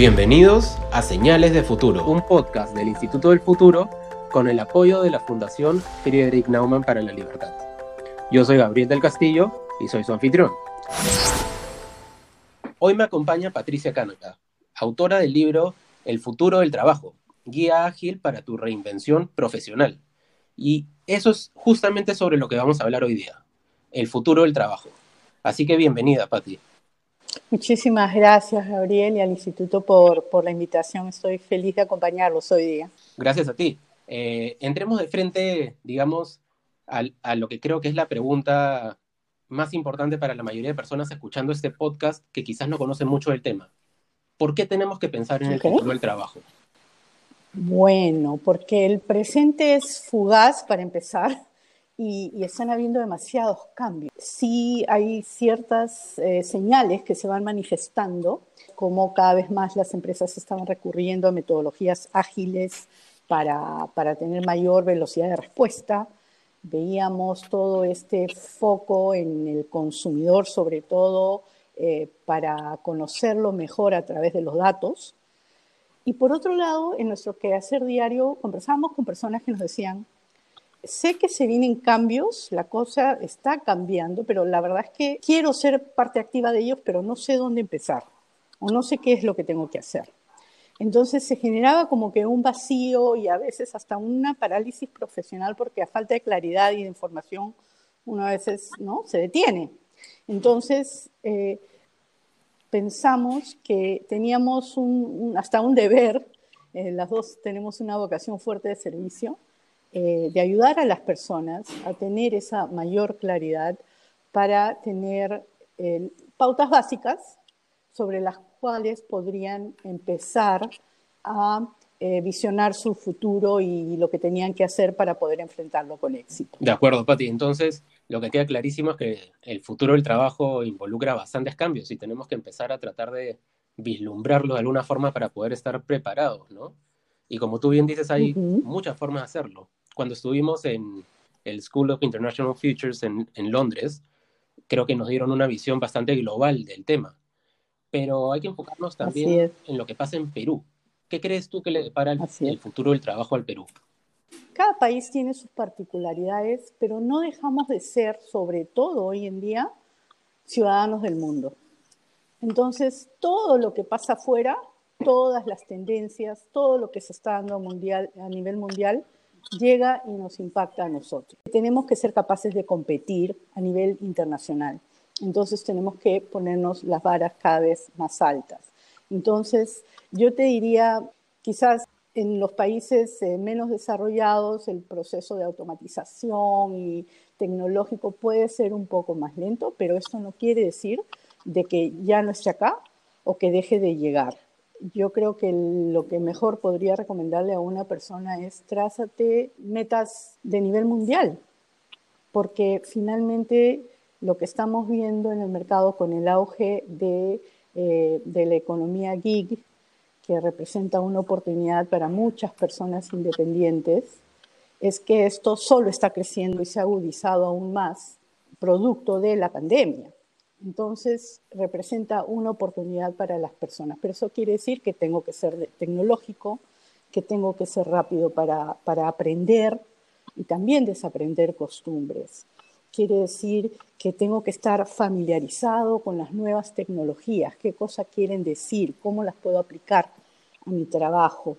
Bienvenidos a Señales de Futuro, un podcast del Instituto del Futuro con el apoyo de la Fundación Friedrich Naumann para la Libertad. Yo soy Gabriel del Castillo y soy su anfitrión. Hoy me acompaña Patricia Cánaca, autora del libro El futuro del trabajo, guía ágil para tu reinvención profesional. Y eso es justamente sobre lo que vamos a hablar hoy día, el futuro del trabajo. Así que bienvenida, Pati. Muchísimas gracias, Gabriel, y al Instituto por, por la invitación. Estoy feliz de acompañarlos hoy día. Gracias a ti. Eh, entremos de frente, digamos, a lo que creo que es la pregunta más importante para la mayoría de personas escuchando este podcast que quizás no conocen mucho del tema. ¿Por qué tenemos que pensar en el futuro del trabajo? Bueno, porque el presente es fugaz para empezar y, están habiendo demasiados cambios. Sí hay ciertas eh, señales que se van manifestando, como cada vez más las empresas estaban recurriendo a metodologías ágiles para, para tener mayor velocidad de respuesta. Veíamos todo este foco en el consumidor, sobre todo eh, para conocerlo mejor a través de los datos. Y por otro lado, en nuestro quehacer diario, conversábamos con personas que nos decían, sé que se vienen cambios, la cosa está cambiando, pero la verdad es que quiero ser parte activa de ellos, pero no sé dónde empezar o no sé qué es lo que tengo que hacer. Entonces se generaba como que un vacío y a veces hasta una parálisis profesional porque a falta de claridad y de información uno a veces ¿no? se detiene. Entonces eh, pensamos que teníamos hasta un deber, eh, las dos tenemos una vocación fuerte de servicio, eh, de ayudar a las personas a tener esa mayor claridad para tener eh, pautas básicas sobre las cuales podrían empezar a eh, visionar su futuro y lo que tenían que hacer para poder enfrentarlo con éxito. De acuerdo, Pati. Entonces, lo que queda clarísimo es que el futuro del trabajo involucra bastantes cambios y tenemos que empezar a tratar de vislumbrarlo de alguna forma para poder estar preparados, ¿no? Y como tú bien dices, hay muchas formas de hacerlo cuando estuvimos en el School of International Futures en, Londres, creo que nos dieron una visión bastante global del tema. Pero hay que enfocarnos también en lo que pasa en Perú. ¿Qué crees tú que le depara el, el futuro del trabajo al Perú? Cada país tiene sus particularidades, pero no dejamos de ser, sobre todo hoy en día, ciudadanos del mundo. Entonces, todo lo que pasa afuera, todas las tendencias, todo lo que se está dando mundial, a nivel mundial, llega y nos impacta a nosotros. Tenemos que ser capaces de competir a nivel internacional. Entonces tenemos que ponernos las varas cada vez más altas. Entonces yo te diría, quizás en los países eh, menos desarrollados el proceso de automatización y tecnológico puede ser un poco más lento, pero eso no quiere decir de que ya no esté acá o que deje de llegar yo creo que lo que mejor podría recomendarle a una persona es trázate metas de nivel mundial, porque finalmente lo que estamos viendo en el mercado con el auge de, eh, de la economía gig, que representa una oportunidad para muchas personas independientes, es que esto solo está creciendo y se ha agudizado aún más producto de la pandemia. Entonces, representa una oportunidad para las personas. Pero eso quiere decir que tengo que ser tecnológico, que tengo que ser rápido para, aprender y también desaprender costumbres. Quiere decir que tengo que estar familiarizado con las nuevas tecnologías, qué cosas quieren decir, cómo las puedo aplicar a mi trabajo,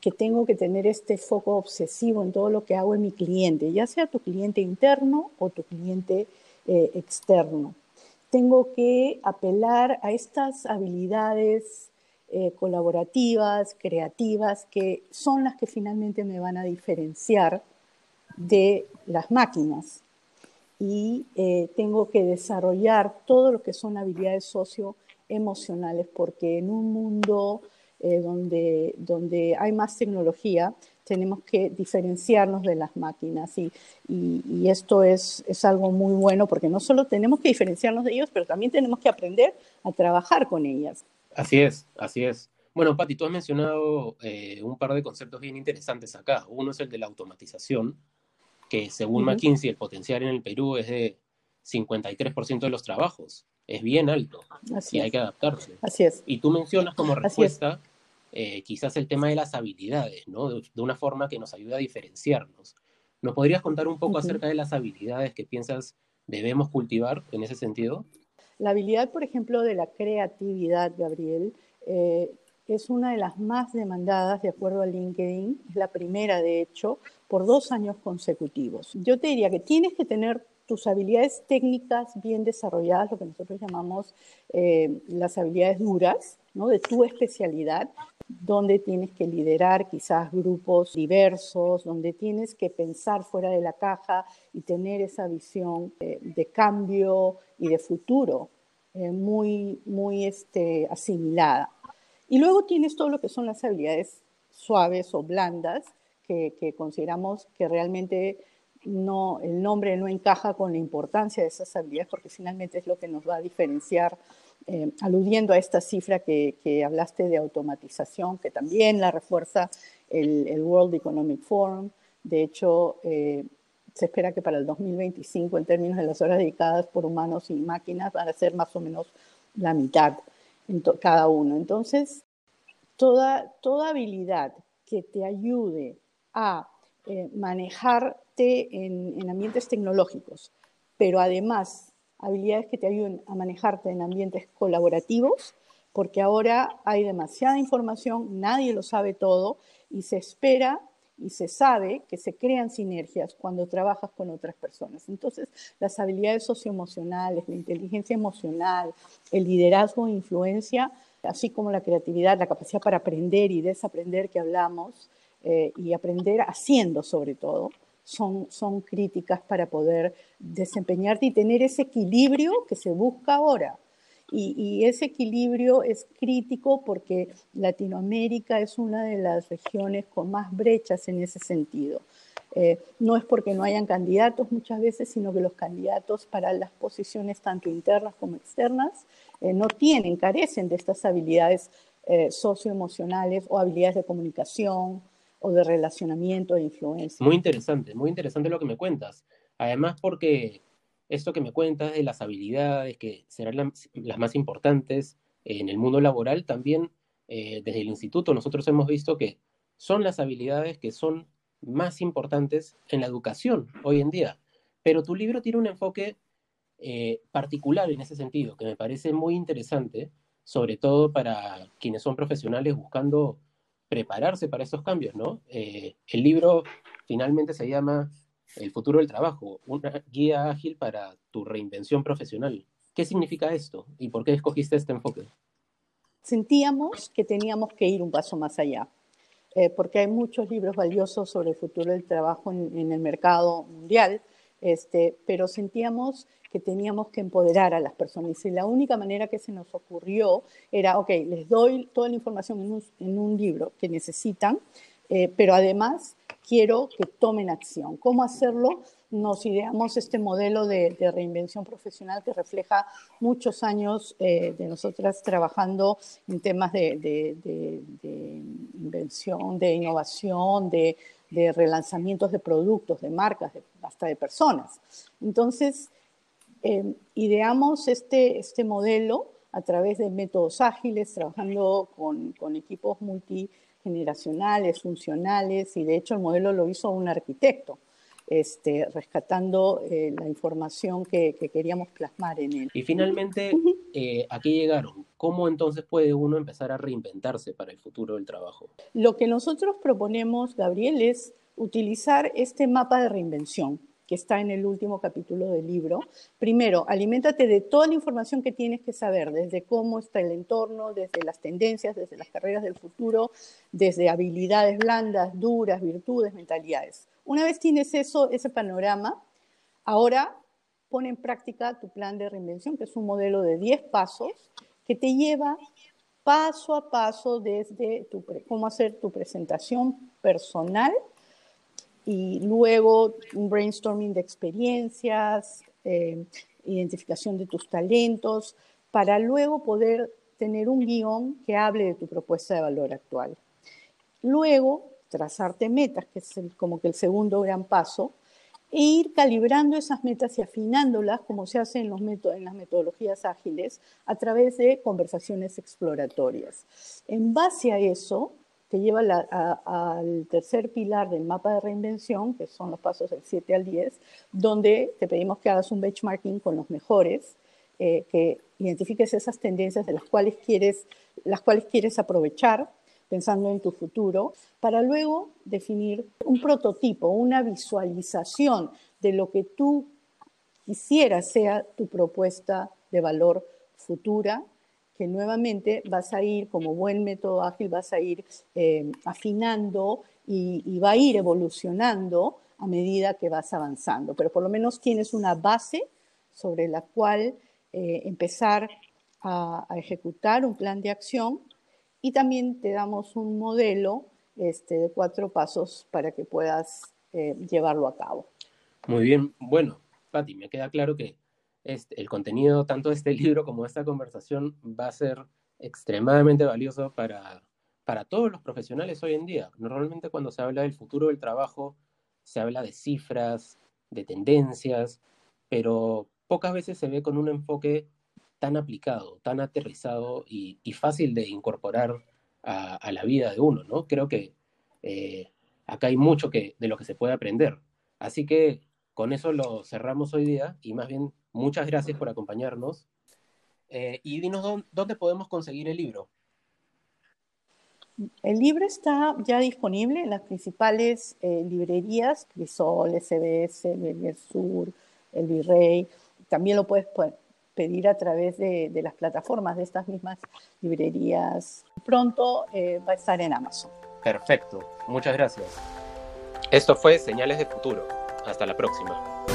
que tengo que tener este foco obsesivo en todo lo que hago en mi cliente, ya sea tu cliente interno o tu cliente eh, externo tengo que apelar a estas habilidades eh, colaborativas, creativas, que son las que finalmente me van a diferenciar de las máquinas. Y eh, tengo que desarrollar todo lo que son habilidades socioemocionales, porque en un mundo eh, donde, donde hay más tecnología, tenemos que diferenciarnos de las máquinas y, y, esto es, es, algo muy bueno porque no solo tenemos que diferenciarnos de ellos, pero también tenemos que aprender a trabajar con ellas. Así es, así es. Bueno, Pati, tú has mencionado eh, un par de conceptos bien interesantes acá. Uno es el de la automatización, que según McKinsey el potencial en el Perú es de 53% de los trabajos. Es bien alto y hay que adaptarse. Así es. Y tú mencionas como respuesta eh, quizás el tema de las habilidades, ¿no? De, una forma que nos ayude a diferenciarnos. ¿Nos podrías contar un poco acerca de las habilidades que piensas debemos cultivar en ese sentido? La habilidad, por ejemplo, de la creatividad, Gabriel, eh, es una de las más demandadas de acuerdo a LinkedIn, es la primera de hecho, por dos años consecutivos. Yo te diría que tienes que tener tus habilidades técnicas bien desarrolladas, lo que nosotros llamamos eh, las habilidades duras, ¿no? de tu especialidad, donde tienes que liderar quizás grupos diversos, donde tienes que pensar fuera de la caja y tener esa visión eh, de cambio y de futuro eh, muy, muy este, asimilada. Y luego tienes todo lo que son las habilidades suaves o blandas, que, que consideramos que realmente no, el nombre no encaja con la importancia de esas habilidades porque finalmente es lo que nos va a diferenciar, eh, aludiendo a esta cifra que, hablaste de automatización, que también la refuerza el, World Economic Forum. De hecho, eh, se espera que para el 2025, en términos de las horas dedicadas por humanos y máquinas, van a ser más o menos la mitad cada uno. Entonces, toda, toda habilidad que te ayude a eh, manejarte en, ambientes tecnológicos, pero además habilidades que te ayuden a manejarte en ambientes colaborativos, porque ahora hay demasiada información, nadie lo sabe todo y se espera y se sabe que se crean sinergias cuando trabajas con otras personas. Entonces, las habilidades socioemocionales, la inteligencia emocional, el liderazgo e influencia, así como la creatividad, la capacidad para aprender y desaprender que hablamos, eh, y aprender haciendo sobre todo, son, son críticas para poder desempeñarte y tener ese equilibrio que se busca ahora. Y, ese equilibrio es crítico porque Latinoamérica es una de las regiones con más brechas en ese sentido. Eh, no es porque no hayan candidatos muchas veces, sino que los candidatos para las posiciones tanto internas como externas eh, no tienen, carecen de estas habilidades socioemocionales o habilidades de comunicación o de relacionamiento e influencia. Muy interesante, muy interesante lo que me cuentas. Además, porque esto que me cuentas de las habilidades que serán las más importantes en el mundo laboral, también eh, desde el instituto nosotros hemos visto que son las habilidades que son más importantes en la educación hoy en día. Pero tu libro tiene un enfoque eh, particular en ese sentido, que me parece muy interesante, sobre todo para quienes son profesionales buscando prepararse para estos cambios, ¿no? Eh, el libro finalmente se llama El futuro del trabajo, una guía ágil para tu reinvención profesional. ¿Qué significa esto y por qué escogiste este enfoque? Sentíamos que teníamos que ir un paso más allá, eh, porque hay muchos libros valiosos sobre el futuro del trabajo en el mercado mundial, este, pero sentíamos que teníamos que empoderar a las personas. Y la única manera que se nos ocurrió era, ok, les doy toda la información en un, libro que necesitan, eh, pero además quiero que tomen acción. ¿Cómo hacerlo? Nos ideamos este modelo de, reinvención profesional que refleja muchos años eh, de nosotras trabajando en temas de, de invención, de innovación, de, relanzamientos de productos, de marcas, hasta de personas. Entonces, eh, ideamos este, este modelo a través de métodos ágiles, trabajando con, con, equipos multigeneracionales, funcionales, y de hecho el modelo lo hizo un arquitecto, este, rescatando eh, la información que, que, queríamos plasmar en él. Y finalmente, eh, ¿a qué llegaron? ¿Cómo entonces puede uno empezar a reinventarse para el futuro del trabajo? Lo que nosotros proponemos, Gabriel, es utilizar este mapa de reinvención que está en el último capítulo del libro. Primero, aliméntate de toda la información que tienes que saber, desde cómo está el entorno, desde las tendencias, desde las carreras del futuro, desde habilidades blandas, duras, virtudes, mentalidades. Una vez tienes eso, ese panorama, ahora pon en práctica tu plan de reinvención, que es un modelo de 10 pasos que te lleva paso a paso desde cómo hacer tu presentación personal y luego un brainstorming de experiencias, eh, identificación de tus talentos, para luego poder tener un guion que hable de tu propuesta de valor actual. Luego, trazarte metas, que es como que el segundo gran paso, e ir calibrando esas metas y afinándolas, como se hace en, los en las metodologías ágiles, a través de conversaciones exploratorias. En base a eso, te lleva al tercer pilar del mapa de reinvención, que son los pasos del 7 al 10, donde te pedimos que hagas un benchmarking con los mejores, eh, que identifiques esas tendencias de las cuales quieres, las cuales quieres aprovechar pensando en tu futuro, para luego definir un prototipo, una visualización de lo que tú quisieras sea tu propuesta de valor futura que nuevamente vas a ir, como buen método ágil, vas a ir eh, afinando y, va a ir evolucionando a medida que vas avanzando. Pero por lo menos tienes una base sobre la cual eh, empezar a, ejecutar un plan de acción y también te damos un modelo este, de cuatro pasos para que puedas eh, llevarlo a cabo. Muy bien, bueno, Patti, me queda claro que este, el contenido, tanto de este libro como de esta conversación, va a ser extremadamente valioso para, para todos los profesionales hoy en día. Normalmente cuando se habla del futuro del trabajo, se habla de cifras, de tendencias, pero pocas veces se ve con un enfoque tan aplicado, tan aterrizado y, fácil de incorporar a, la vida de uno, ¿no? Creo que eh, acá hay mucho que, de lo que se puede aprender. Así que con eso lo cerramos hoy día y más bien muchas gracias por acompañarnos. Eh, y dinos dónde, podemos conseguir el libro. El libro está ya disponible en las principales eh, librerías, Crisol, SBS, el Sur, El Virrey. También lo puedes pedir a través de, las plataformas de estas mismas librerías. Pronto eh, va a estar en Amazon. Perfecto, muchas gracias. Esto fue Señales de Futuro. Hasta la próxima.